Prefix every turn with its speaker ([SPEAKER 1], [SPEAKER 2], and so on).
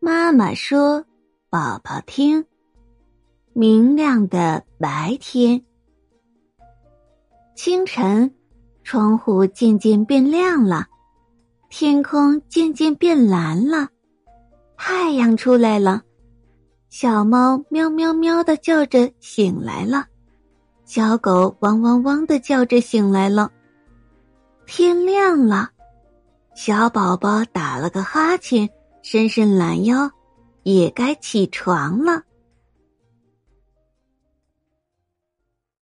[SPEAKER 1] 妈妈说：“宝宝听。”明亮的白天，清晨，窗户渐渐变亮了，天空渐渐变蓝了，太阳出来了。小猫喵喵喵的叫着醒来了，小狗汪汪汪的叫着醒来了。天亮了，小宝宝打了个哈欠，伸伸懒腰，也该起床了。